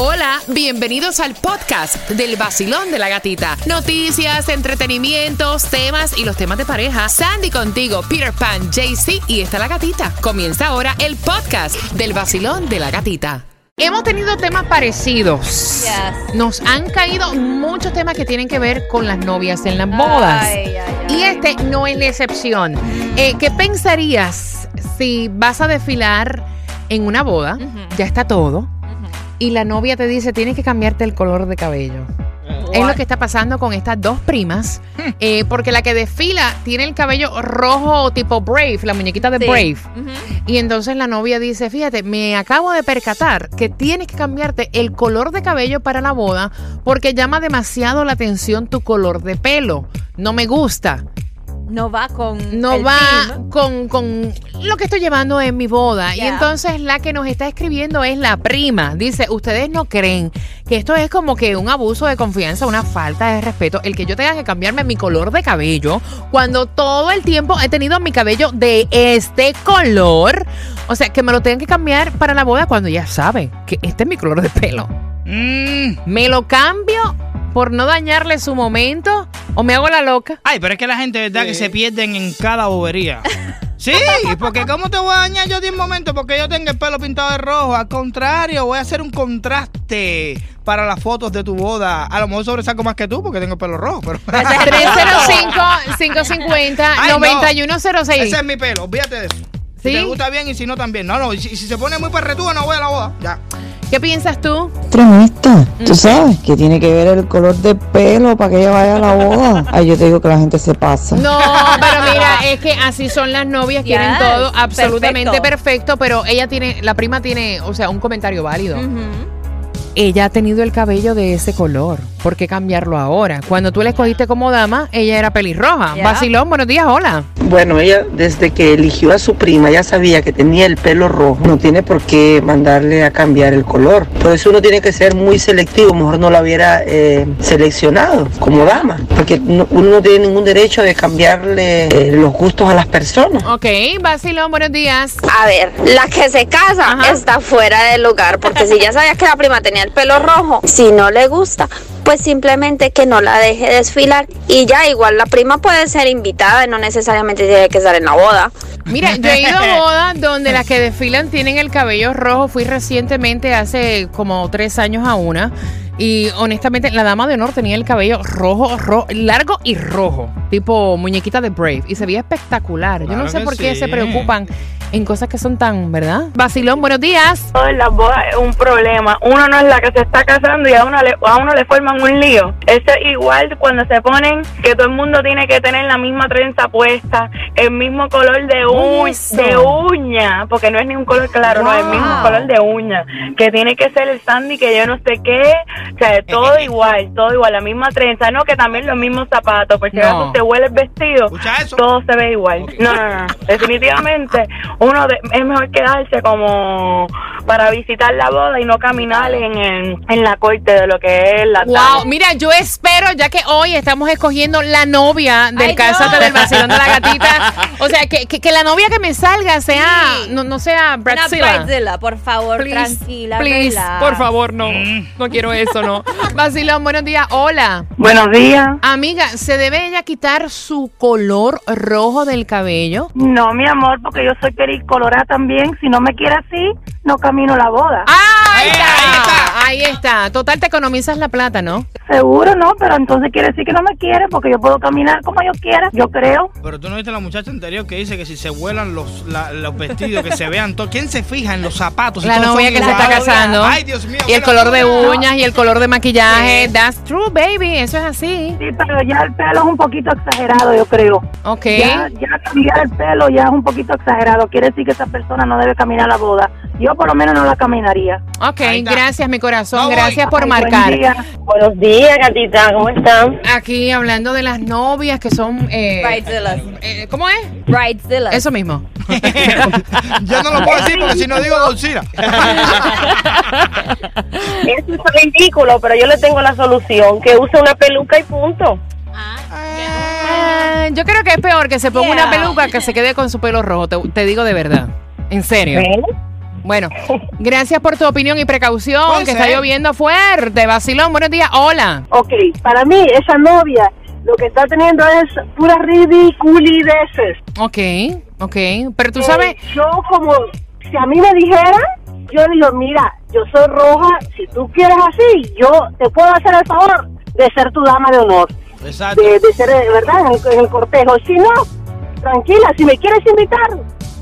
Hola, bienvenidos al podcast del vacilón de la gatita. Noticias, entretenimientos, temas y los temas de pareja. Sandy contigo, Peter Pan, JC y está la gatita. Comienza ahora el podcast del vacilón de la gatita. Hemos tenido temas parecidos. Yes. Nos han caído muchos temas que tienen que ver con las novias en las bodas. Ay, ay, Y este no es la excepción. Eh, ¿Qué pensarías si vas a desfilar en una boda? Ya está todo. Y la novia te dice, tienes que cambiarte el color de cabello. Es lo que está pasando con estas dos primas. eh, porque la que desfila tiene el cabello rojo tipo Brave, la muñequita de Sí. Brave. Y entonces la novia dice, fíjate, me acabo de percatar que tienes que cambiarte el color de cabello para la boda porque llama demasiado la atención tu color de pelo. No me gusta. No va con. No el va team. con, con lo que estoy llevando en mi boda. Y entonces la que nos está escribiendo es la prima. Dice, ustedes no creen que esto es como que un abuso de confianza, una falta de respeto, el que yo tenga que cambiarme mi color de cabello cuando todo el tiempo he tenido mi cabello de este color. O sea, que me lo tengan que cambiar para la boda cuando ya saben que este es mi color de pelo. Mm. ¿Me lo cambio por no dañarle su momento o me hago la loca? Ay, pero es que la gente, ¿verdad? Que se pierden en cada bobería. Sí, porque ¿cómo te voy a dañar yo de un momento? Porque yo tengo el pelo pintado de rojo. Al contrario, voy a hacer un contraste para las fotos de tu boda. A lo mejor sobresalgo más que tú porque tengo el pelo rojo, pero... Pues 305-550-9106. Ay, no. Ese es mi pelo, olvídate de eso. ¿Sí? Si te gusta bien y si no también. No, no, y si, si se pone muy perretúa no voy a la boda. Ya. ¿Qué piensas tú? Extremista, tú sabes que tiene que ver el color de pelo para que ella vaya a la boda. Ay, yo te digo que la gente se pasa. No, pero mira, es que así son las novias, quieren Yes, todo absolutamente perfecto. perfecto. pero ella tiene, la prima tiene, o sea, un comentario válido. Ella ha tenido el cabello de ese color. ¿Por qué cambiarlo ahora? Cuando tú la escogiste como dama, ella era pelirroja. Ya. Vacilón, buenos días, hola. Bueno, ella desde que eligió a su prima ya sabía que tenía el pelo rojo. No tiene por qué mandarle a cambiar el color. Por eso uno tiene que ser muy selectivo. Mejor no la hubiera eh, seleccionado como dama. Porque no- uno no tiene ningún derecho de cambiarle eh, los gustos a las personas. Ok, Vacilón, buenos días. A ver, la que se casa Ajá. está fuera de lugar, porque si ya sabías que la prima tenía el pelo rojo, si no le gusta, pues simplemente que no la deje desfilar y ya igual la prima puede ser invitada y no necesariamente tiene que estar en la boda. Mira, yo he ido a bodas donde las que desfilan tienen el cabello rojo. Fui recientemente, hace como tres años a una. Y honestamente, la dama de honor tenía el cabello rojo, ro- largo y rojo. Tipo muñequita de Brave. Y se veía espectacular. yo no sé por qué se preocupan en cosas que son tan, ¿verdad? Vacilón, buenos días. en las bodas es un problema. Uno no es la que se está casando y a uno le, a uno le forman un lío. Eso es igual cuando se ponen que todo el mundo tiene que tener la misma trenza puesta, el mismo color de, Oye, u- eso. de uña, porque no es ni un color claro, no es el mismo color de uña, que tiene que ser el sandy que yo no sé qué, o sea, todo igual, todo igual, la misma trenza, no que también los mismos zapatos, porque si No. acaso te huele el vestido, todo se ve igual. No, no, no. Definitivamente, uno de- es mejor quedarse como para visitar la boda y no caminar en, el- en la corte de lo que es la Wow, mira, yo espero, ya que hoy estamos escogiendo la novia del Cásate no. del Vacilón de la Gatita. O sea, que, que, que la novia que me salga sea, Sí. no, no sea Una Bradzilla. Por favor, Please, tranquila, please, relax. por favor, no. No quiero eso, no. Vacilón, buenos días. Hola. Buenos días. Amiga, ¿se debe ella quitar su color rojo del cabello? No, mi amor, porque yo soy pericolorada también. Si no me quiere así, no camino la boda. ¡Ahí está! ahí está. Ahí está. Total, te economizas la plata, ¿no? Seguro no, pero entonces quiere decir que no me quiere porque yo puedo caminar como yo quiera, yo creo. Pero tú no viste la muchacha anterior que dice que si se vuelan los, la- los vestidos, que se vean todo. ¿Quién se fija en los zapatos? Si La todos novia son que se está iguales? casando. Ay, Dios mío. Y el color de uñas y el color de maquillaje. That's true, baby. Eso es así. Sí, pero ya el pelo es un poquito exagerado, yo creo. Ok. Ya, ya cambiar el pelo ya es un poquito exagerado. Quiere decir que esa persona no debe caminar la boda. Yo por lo menos no la caminaría. Ok, gracias, mi corazón. No voy. gracias por Ay, buen marcar. día. Buenos días, gatita, ¿cómo están? Aquí hablando de las novias que son. Eh, Bridezillas. eh, ¿Cómo es? Bridezillas. Eso mismo. Yo no lo puedo decir porque si no digo Godzilla. Eso es ridículo, pero yo le tengo la solución, que use una peluca y punto. Ah, yo creo que es peor que se ponga una peluca que se quede con su pelo rojo. Te, te digo de verdad. En serio. ¿Ven? Bueno, gracias por tu opinión y precaución, Puede que está lloviendo fuerte. Vacilón, buenos días. Hola. Ok, para mí esa novia lo que está teniendo es puras ridiculideces. Ok, ok. Pero tú Eh, sabes, yo como, si a mí me dijeran, yo digo, mira, yo soy roja, si tú quieres así, yo te puedo hacer el favor de ser tu dama de honor, Exacto. de, de ser, eh, ¿verdad?, en el cortejo. Si no, tranquila, si me quieres invitar,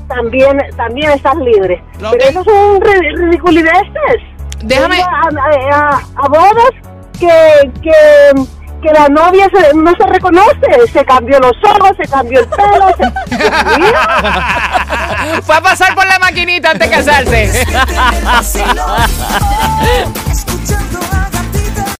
también también estás libre. Lo Pero que- esos son ri- ridiculideces. Déjame- A, a- a bodas que, que, que la novia se- no se reconoce, se cambió los ojos, se cambió el pelo. se- fue a pasar por la maquinita antes de casarse. Escuchando a